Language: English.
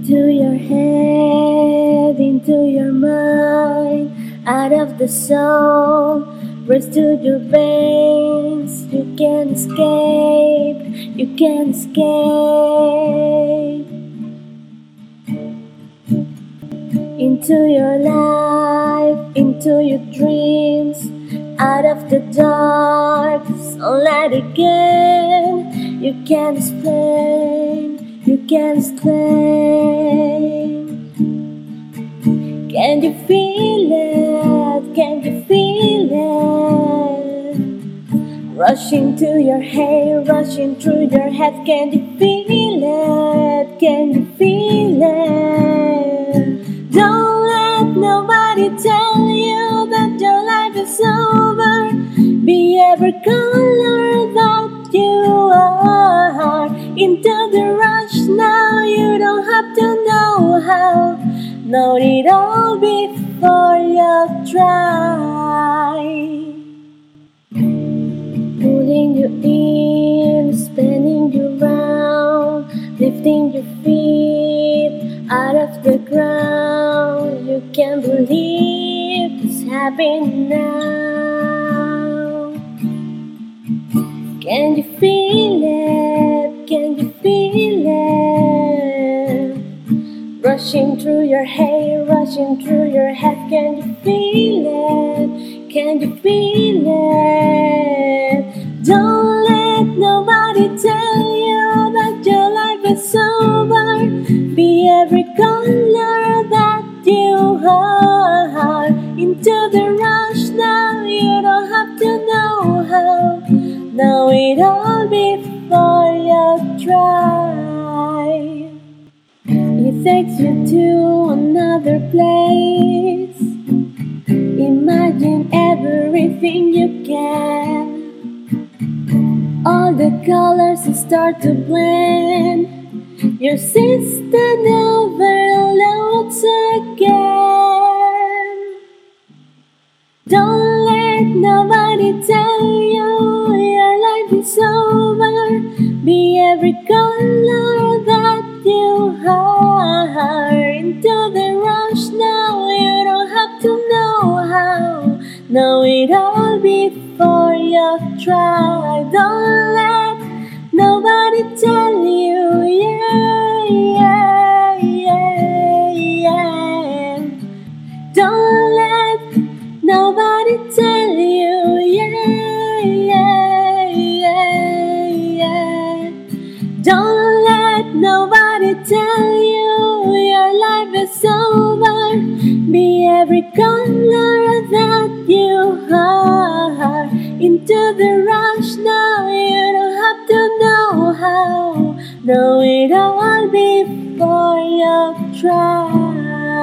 Into your head, into your mind, out of the soul, race to your veins. You can't escape, you can't escape. Into your life, into your dreams, out of the dark, sunlight again. You can't explain you can explain. Can you feel it? Can you feel it? Rushing to your hair, rushing through your head. Can you feel it? Can you feel it? Don't let nobody tell you that your life is over. Be every color know it all before you try. Pulling you in spinning you round lifting your feet out of the ground. You can't believe it's happening now. Can you feel Rushing through your hair, rushing through your head. Can you feel it? Can you feel it? Don't let nobody tell you that your life is over. Be every takes you to another place. Imagine everything you can. All the colors start to blend. Your system overloads again. Don't let nobody tell you your life is over. Be every color that you are. Into the rush now, you don't have to know how. Know it all before you try. Don't let nobody tell you, yeah, yeah, yeah, yeah. Don't let nobody tell you, yeah, yeah, yeah, yeah. Don't let nobody tell into the rush now. You don't have to know how. Know it all before you try.